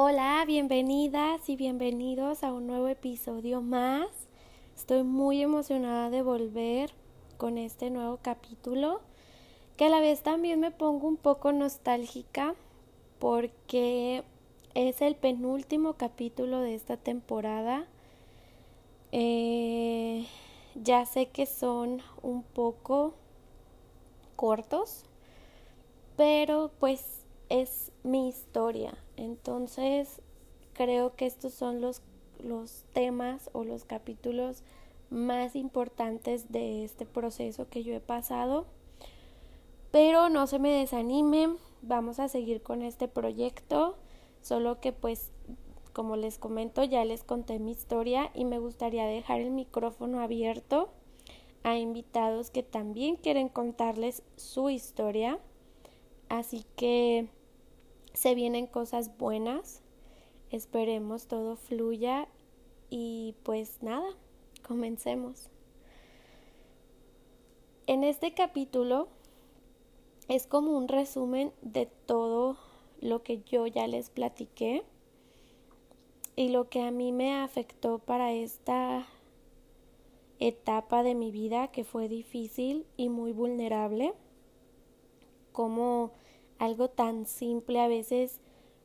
Hola, bienvenidas y bienvenidos a un nuevo episodio más. Estoy muy emocionada de volver con este nuevo capítulo, que a la vez también me pongo un poco nostálgica porque es el penúltimo capítulo de esta temporada. Eh, ya sé que son un poco cortos, pero pues es mi historia. Entonces creo que estos son los, los temas o los capítulos más importantes de este proceso que yo he pasado. Pero no se me desanimen, vamos a seguir con este proyecto, solo que pues como les comento ya les conté mi historia y me gustaría dejar el micrófono abierto a invitados que también quieren contarles su historia. Así que se vienen cosas buenas. Esperemos todo fluya y pues nada, comencemos. En este capítulo es como un resumen de todo lo que yo ya les platiqué y lo que a mí me afectó para esta etapa de mi vida que fue difícil y muy vulnerable, como algo tan simple a veces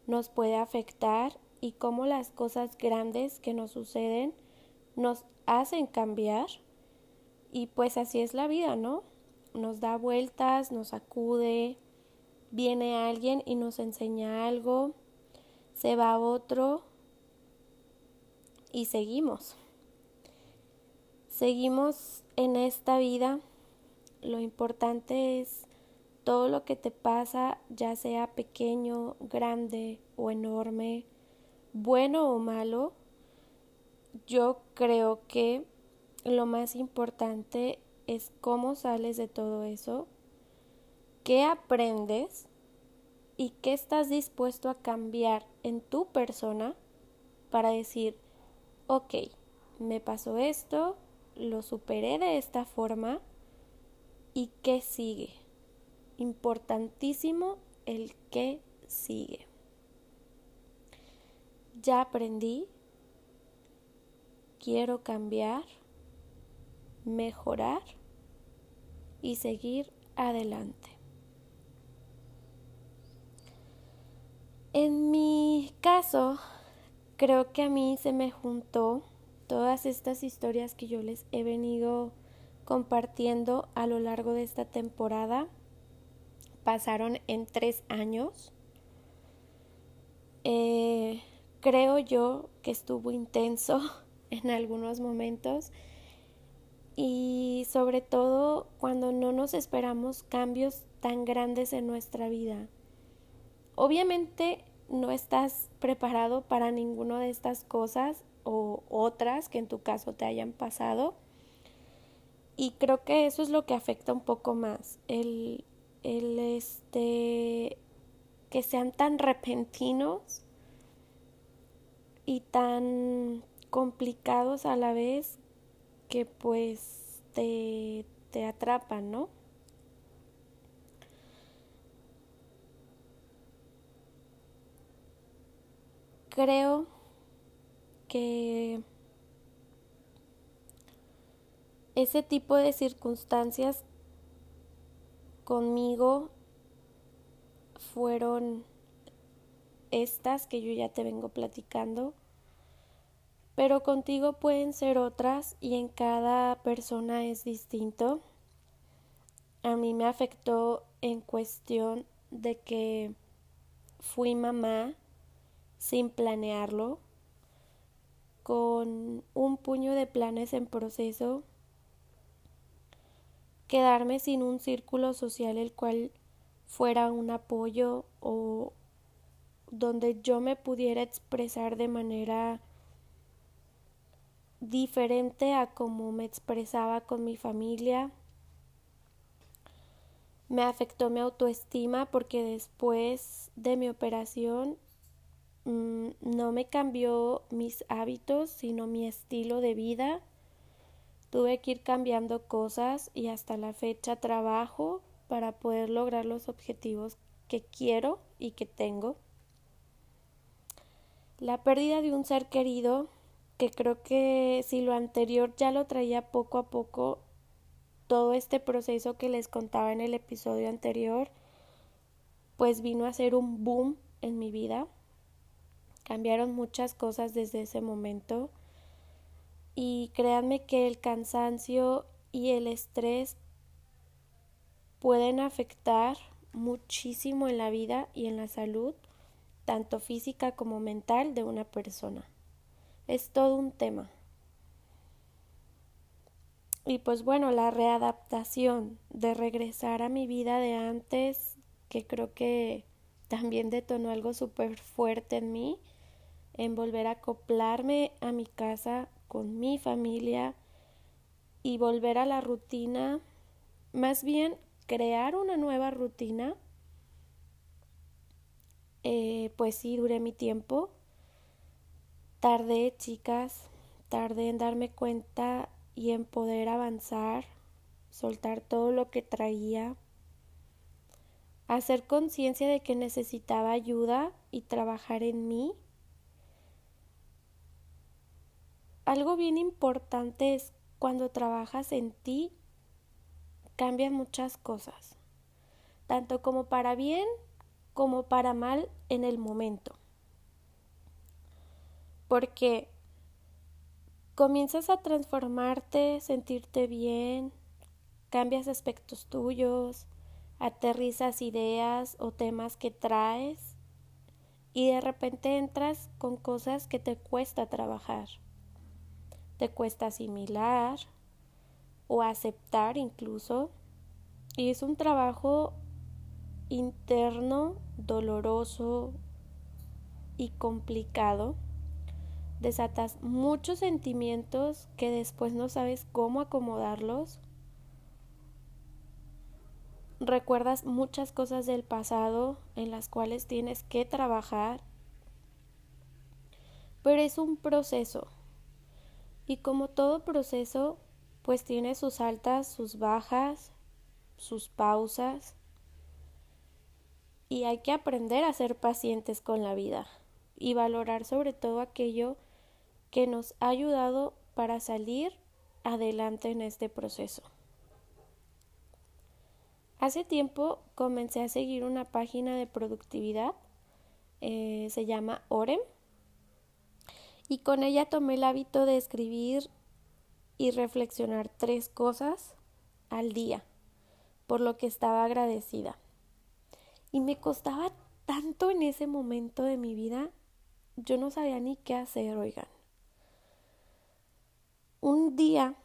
nos puede afectar y cómo las cosas grandes que nos suceden nos hacen cambiar y pues así es la vida, ¿no? Nos da vueltas, nos acude, viene alguien y nos enseña algo, se va otro y seguimos. Seguimos en esta vida. Lo importante es todo lo que te pasa, ya sea pequeño, grande o enorme, bueno o malo. Yo creo que lo más importante es cómo sales de todo eso, qué aprendes y qué estás dispuesto a cambiar en tu persona para decir, ok, me pasó esto, lo superé de esta forma y qué sigue. Importantísimo el qué sigue. Ya aprendí, quiero cambiar, mejorar y seguir adelante. En mi caso, creo que a mí se me juntó todas estas historias que yo les he venido compartiendo a lo largo de esta temporada. Pasaron en tres años. Eh, creo yo que estuvo intenso en algunos momentos y sobre todo cuando no nos esperamos cambios tan grandes en nuestra vida. Obviamente no estás preparado para ninguna de estas cosas o otras que en tu caso te hayan pasado. Y creo que eso es lo que afecta un poco más, el, el este que sean tan repentinos y tan complicados a la vez que pues te, te atrapan, ¿no? Creo que ese tipo de circunstancias conmigo fueron estas que yo ya te vengo platicando, pero contigo pueden ser otras y en cada persona es distinto. A mí me afectó en cuestión de que fui mamá sin planearlo, con un puño de planes en proceso, quedarme sin un círculo social el cual fuera un apoyo o donde yo me pudiera expresar de manera diferente a como me expresaba con mi familia. Me afectó mi autoestima porque después de mi operación mm, no me cambió mis hábitos, sino mi estilo de vida. Tuve que ir cambiando cosas y hasta la fecha trabajo para poder lograr los objetivos que quiero y que tengo. La pérdida de un ser querido, que creo que si lo anterior ya lo traía poco a poco, todo este proceso que les contaba en el episodio anterior, pues vino a ser un boom en mi vida. Cambiaron muchas cosas desde ese momento y créanme que el cansancio y el estrés pueden afectar muchísimo en la vida y en la salud, tanto física como mental de una persona. Es todo un tema. Y pues bueno, la readaptación de regresar a mi vida de antes, que creo que también detonó algo súper fuerte en mí, en volver a acoplarme a mi casa con mi familia y volver a la rutina, más bien crear una nueva rutina, eh, pues sí, duré mi tiempo. Tardé, chicas, tardé en darme cuenta y en poder avanzar, soltar todo lo que traía, hacer conciencia de que necesitaba ayuda y trabajar en mí. Algo bien importante es cuando trabajas en ti, cambian muchas cosas, tanto como para bien como para mal en el momento. Porque comienzas a transformarte, sentirte bien, cambias aspectos tuyos, aterrizas ideas o temas que traes y de repente entras con cosas que te cuesta trabajar, te cuesta asimilar o aceptar incluso y es un trabajo interno, doloroso y complicado desatas muchos sentimientos que después no sabes cómo acomodarlos. Recuerdas muchas cosas del pasado en las cuales tienes que trabajar. Pero es un proceso. Y como todo proceso, pues tiene sus altas, sus bajas, sus pausas. Y hay que aprender a ser pacientes con la vida y valorar sobre todo aquello que nos ha ayudado para salir adelante en este proceso. Hace tiempo comencé a seguir una página de productividad, eh, se llama Orem, y con ella tomé el hábito de escribir y reflexionar tres cosas al día, por lo que estaba agradecida. Y me costaba tanto en ese momento de mi vida, yo no sabía ni qué hacer, oigan. Un día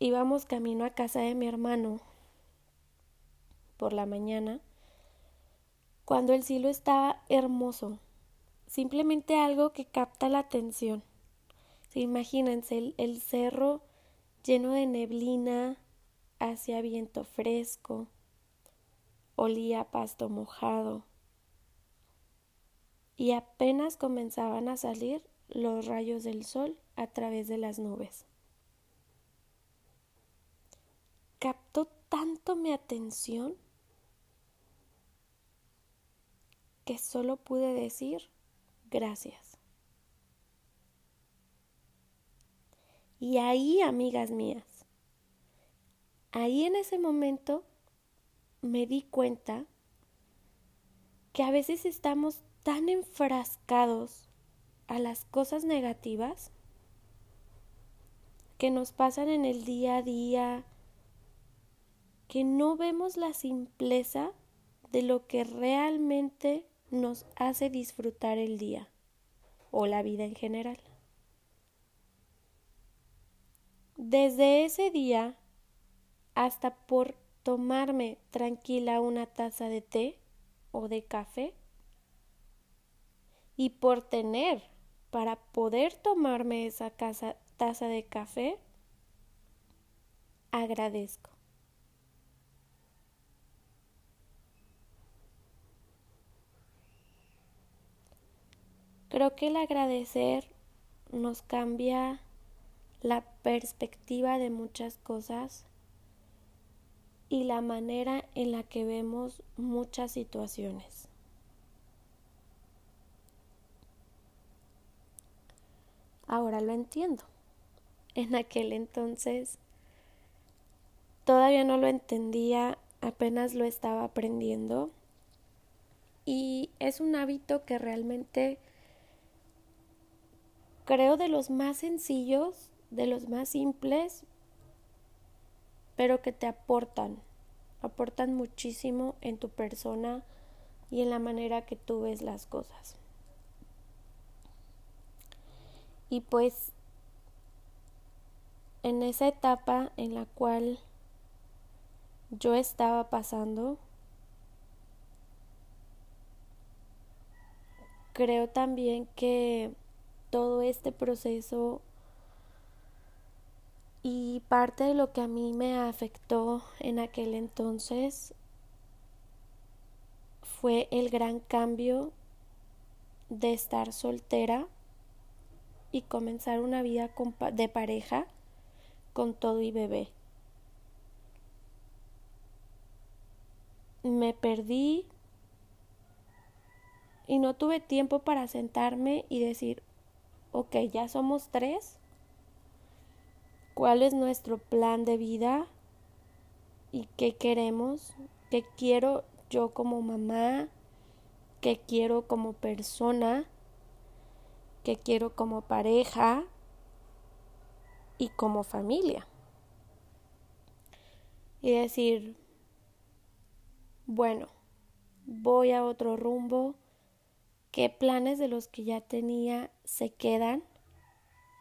íbamos camino a casa de mi hermano por la mañana cuando el cielo estaba hermoso, simplemente algo que capta la atención. imagínense el, el cerro lleno de neblina, hacia viento fresco, olía pasto mojado y apenas comenzaban a salir los rayos del sol a través de las nubes. Captó tanto mi atención que solo pude decir gracias. Y ahí, amigas mías, ahí en ese momento me di cuenta que a veces estamos tan enfrascados a las cosas negativas que nos pasan en el día a día, que no vemos la simpleza de lo que realmente nos hace disfrutar el día o la vida en general. Desde ese día hasta por tomarme tranquila una taza de té o de café y por tener para poder tomarme esa taza de café, agradezco. Creo que el agradecer nos cambia la perspectiva de muchas cosas y la manera en la que vemos muchas situaciones. ahora lo entiendo. En aquel entonces todavía no lo entendía, apenas lo estaba aprendiendo y es un hábito que realmente creo de los más sencillos, de los más simples, pero que te aportan, aportan muchísimo en tu persona y en la manera que tú ves las cosas. Y pues en esa etapa en la cual yo estaba pasando, creo también que todo este proceso y parte de lo que a mí me afectó en aquel entonces fue el gran cambio de estar soltera y comenzar una vida de pareja con todo y bebé. Me perdí y no tuve tiempo para sentarme y decir, ok, ya somos tres, ¿cuál es nuestro plan de vida? ¿Y qué queremos? ¿Qué quiero yo como mamá? ¿Qué quiero como persona? ¿Qué quiero como pareja? Y como familia. Y decir, bueno, voy a otro rumbo, qué planes de los que ya tenía se quedan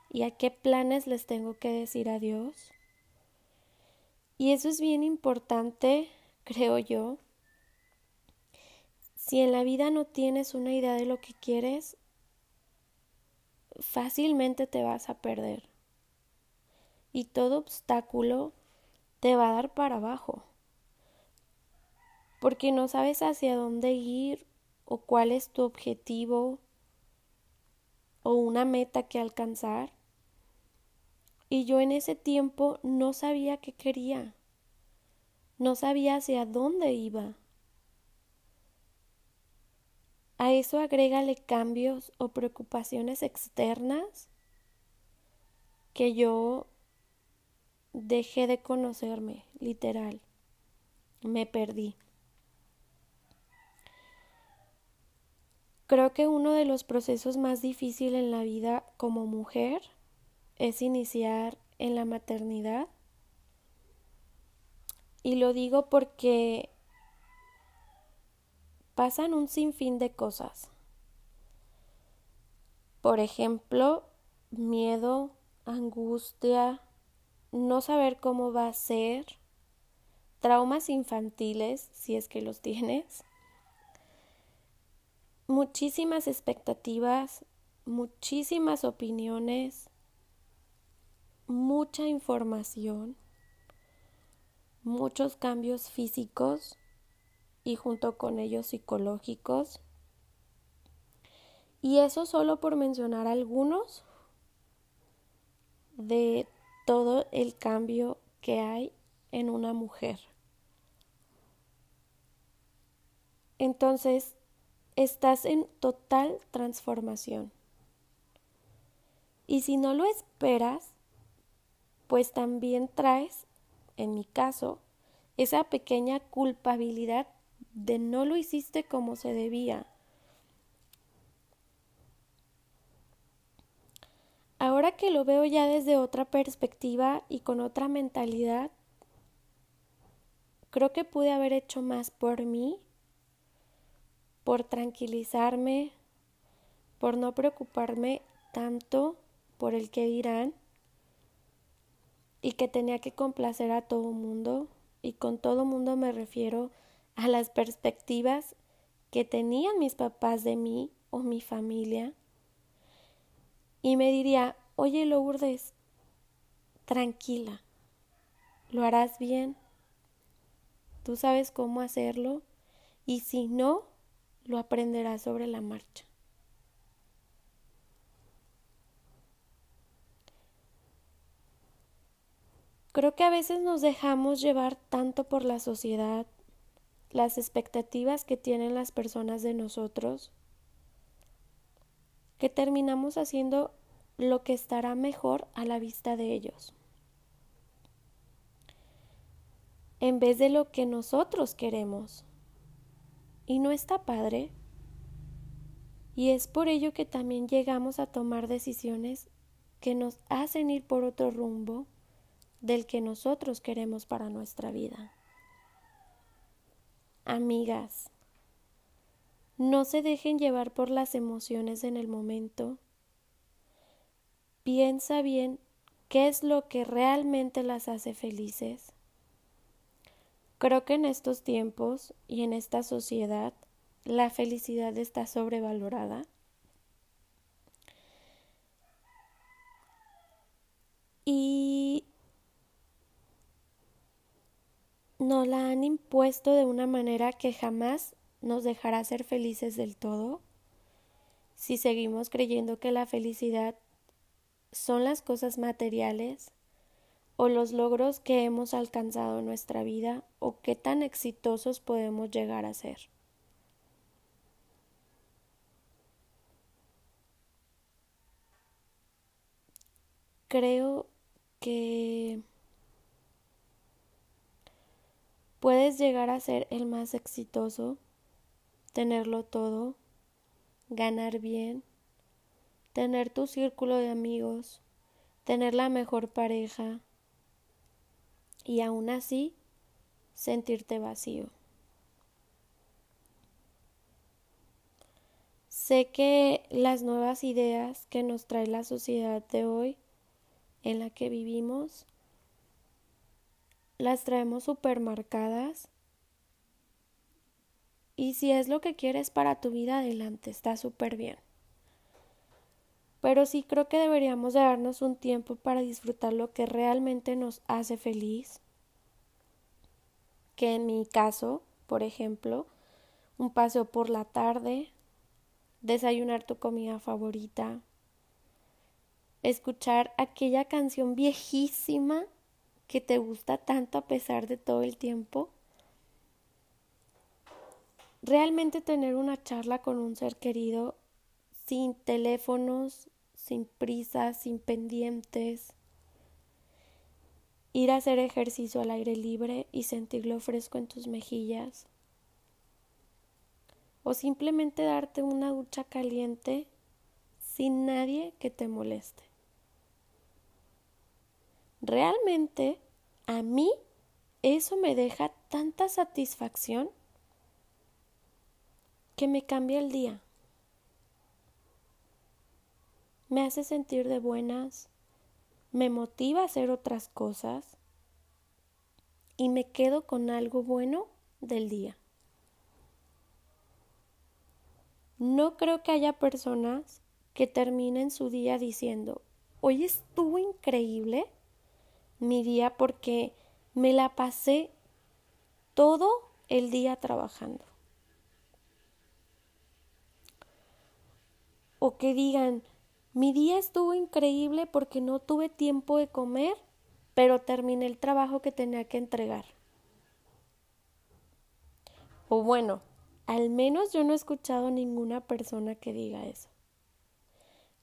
y a qué planes les tengo que decir adiós. Y eso es bien importante, creo yo. Si en la vida no tienes una idea de lo que quieres, fácilmente te vas a perder. Y todo obstáculo te va a dar para abajo. Porque no sabes hacia dónde ir o cuál es tu objetivo o una meta que alcanzar. Y yo en ese tiempo no sabía qué quería, no sabía hacia dónde iba. A eso agrégale cambios o preocupaciones externas que yo dejé de conocerme, literal. Me perdí. Creo que uno de los procesos más difíciles en la vida como mujer es iniciar en la maternidad. Y lo digo porque pasan un sinfín de cosas. Por ejemplo, miedo, angustia, no saber cómo va a ser, traumas infantiles, si es que los tienes, muchísimas expectativas, muchísimas opiniones, mucha información, muchos cambios físicos y junto con ellos psicológicos. Y eso solo por mencionar algunos de todo el cambio que hay en una mujer. Entonces, estás en total transformación. Y si no lo esperas, pues también traes, en mi caso, esa pequeña culpabilidad de no lo hiciste como se debía. Ahora que lo veo ya desde otra perspectiva y con otra mentalidad, creo que pude haber hecho más por mí por tranquilizarme, por no preocuparme tanto por el que dirán y que tenía que complacer a todo mundo. Y con todo mundo me refiero a las perspectivas que tenían mis papás de mí o mi familia. Y me diría, oye Lourdes, tranquila, lo harás bien, tú sabes cómo hacerlo. Y si no, lo aprenderás sobre la marcha. Creo que a veces nos dejamos llevar tanto por la sociedad, las expectativas que tienen las personas de nosotros, que terminamos haciendo lo que estará mejor a la vista de ellos, en vez de lo que nosotros queremos. Y no está padre. Y es por ello que también llegamos a tomar decisiones que nos hacen ir por otro rumbo del que nosotros queremos para nuestra vida. Amigas, no se dejen llevar por las emociones en el momento. Piensa bien qué es lo que realmente las hace felices. Creo que en estos tiempos y en esta sociedad la felicidad está sobrevalorada. Y nos la han impuesto de una manera que jamás nos dejará ser felices del todo si seguimos creyendo que la felicidad son las cosas materiales o los logros que hemos alcanzado en nuestra vida o qué tan exitosos podemos llegar a ser. Creo que puedes llegar a ser el más exitoso, tenerlo todo, ganar bien, tener tu círculo de amigos, tener la mejor pareja y aún así sentirte vacío. Sé que las nuevas ideas que nos trae la sociedad de hoy en la que vivimos las traemos supermarcadas y si es lo que quieres para tu vida adelante está súper bien. Pero sí creo que deberíamos darnos un tiempo para disfrutar lo que realmente nos hace feliz. Que en mi caso, por ejemplo, un paseo por la tarde, desayunar tu comida favorita, escuchar aquella canción viejísima que te gusta tanto a pesar de todo el tiempo. Realmente tener una charla con un ser querido sin teléfonos, sin prisas, sin pendientes. Ir a hacer ejercicio al aire libre y sentirlo fresco en tus mejillas. O simplemente darte una ducha caliente sin nadie que te moleste. Realmente a mí eso me deja tanta satisfacción que me cambia el día. Me hace sentir de buenas, me motiva a hacer otras cosas y me quedo con algo bueno del día. No creo que haya personas que terminen su día diciendo, hoy estuvo increíble mi día porque me la pasé todo el día trabajando. O que digan, mi día estuvo increíble porque no tuve tiempo de comer, pero terminé el trabajo que tenía que entregar. O bueno, al menos yo no he escuchado ninguna persona que diga eso.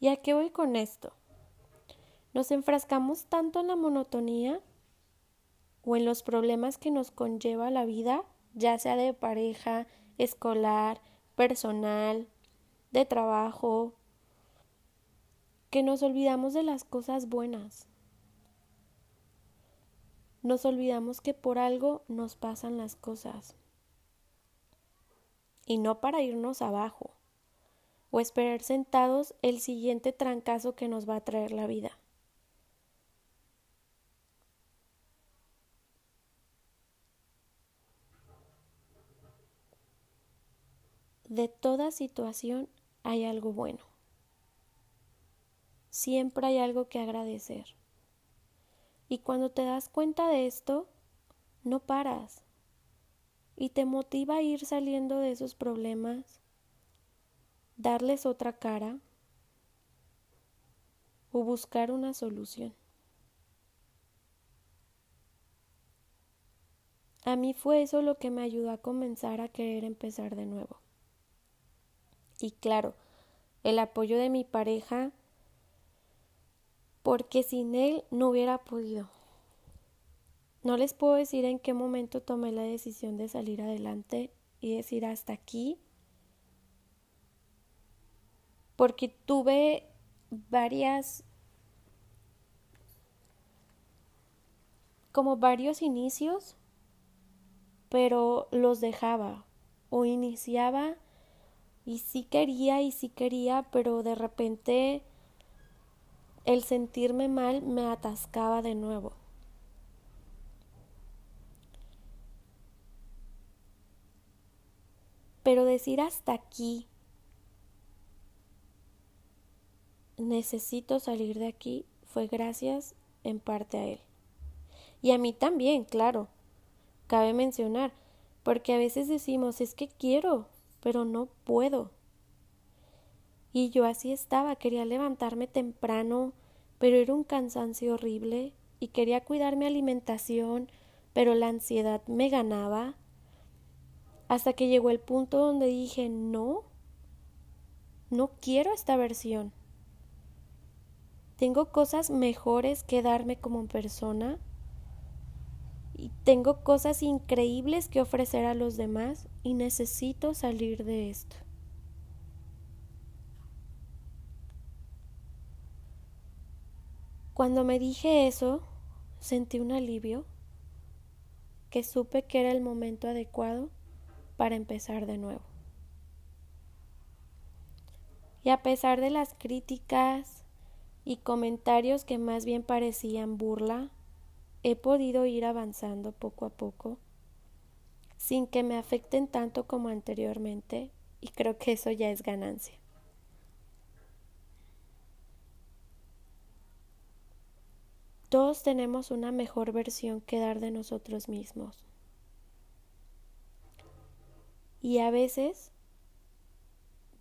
¿Y a qué voy con esto? Nos enfrascamos tanto en la monotonía o en los problemas que nos conlleva la vida, ya sea de pareja, escolar, personal, de trabajo, que nos olvidamos de las cosas buenas. Nos olvidamos que por algo nos pasan las cosas. Y no para irnos abajo o esperar sentados el siguiente trancazo que nos va a traer la vida. De toda situación hay algo bueno. Siempre hay algo que agradecer. Y cuando te das cuenta de esto, no paras. Y te motiva a ir saliendo de esos problemas, darles otra cara o buscar una solución. A mí fue eso lo que me ayudó a comenzar a querer empezar de nuevo. Y claro, el apoyo de mi pareja porque sin él no hubiera podido. No les puedo decir en qué momento tomé la decisión de salir adelante y decir hasta aquí, porque tuve varias, como varios inicios, pero los dejaba o iniciaba y sí quería y sí quería, pero de repente el sentirme mal me atascaba de nuevo. Pero decir hasta aquí, necesito salir de aquí, fue gracias en parte a él. Y a mí también, claro. Cabe mencionar, porque a veces decimos, es que quiero, pero no puedo. Y yo así estaba, quería levantarme temprano, pero era un cansancio horrible, y quería cuidar mi alimentación, pero la ansiedad me ganaba hasta que llegó el punto donde dije, no, no quiero esta versión. Tengo cosas mejores que darme como persona y tengo cosas increíbles que ofrecer a los demás y necesito salir de esto. Cuando me dije eso, sentí un alivio, que supe que era el momento adecuado para empezar de nuevo. Y a pesar de las críticas y comentarios que más bien parecían burla, he podido ir avanzando poco a poco sin que me afecten tanto como anteriormente y creo que eso ya es ganancia. Todos tenemos una mejor versión que dar de nosotros mismos. Y a veces,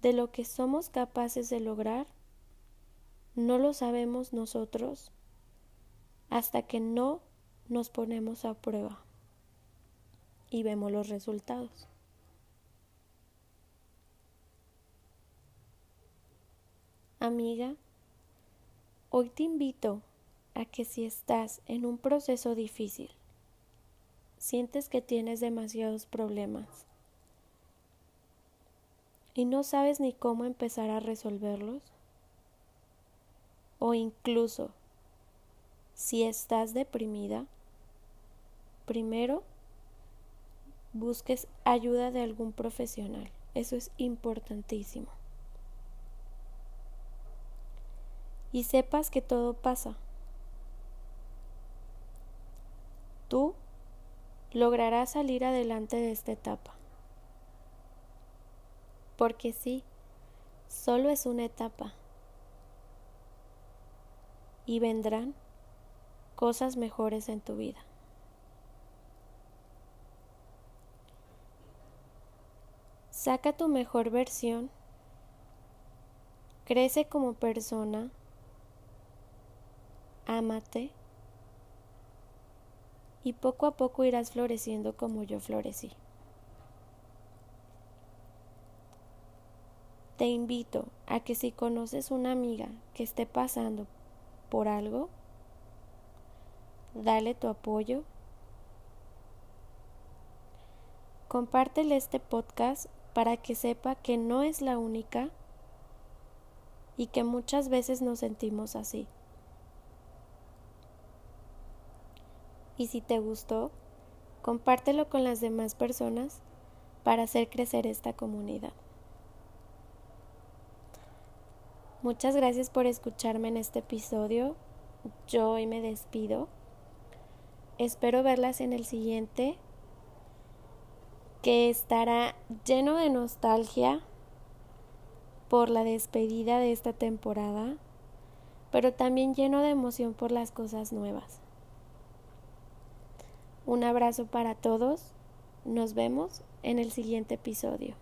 de lo que somos capaces de lograr, no lo sabemos nosotros hasta que no nos ponemos a prueba y vemos los resultados. Amiga, hoy te invito a que si estás en un proceso difícil, sientes que tienes demasiados problemas, y no sabes ni cómo empezar a resolverlos? O incluso, si estás deprimida, primero busques ayuda de algún profesional. Eso es importantísimo. Y sepas que todo pasa. Tú lograrás salir adelante de esta etapa. Porque sí, solo es una etapa. Y vendrán cosas mejores en tu vida. Saca tu mejor versión, crece como persona, ámate y poco a poco irás floreciendo como yo florecí. Te invito a que si conoces una amiga que esté pasando por algo, dale tu apoyo. Compártele este podcast para que sepa que no es la única y que muchas veces nos sentimos así. Y si te gustó, compártelo con las demás personas para hacer crecer esta comunidad. Muchas gracias por escucharme en este episodio. Yo hoy me despido. Espero verlas en el siguiente, que estará lleno de nostalgia por la despedida de esta temporada, pero también lleno de emoción por las cosas nuevas. Un abrazo para todos. Nos vemos en el siguiente episodio.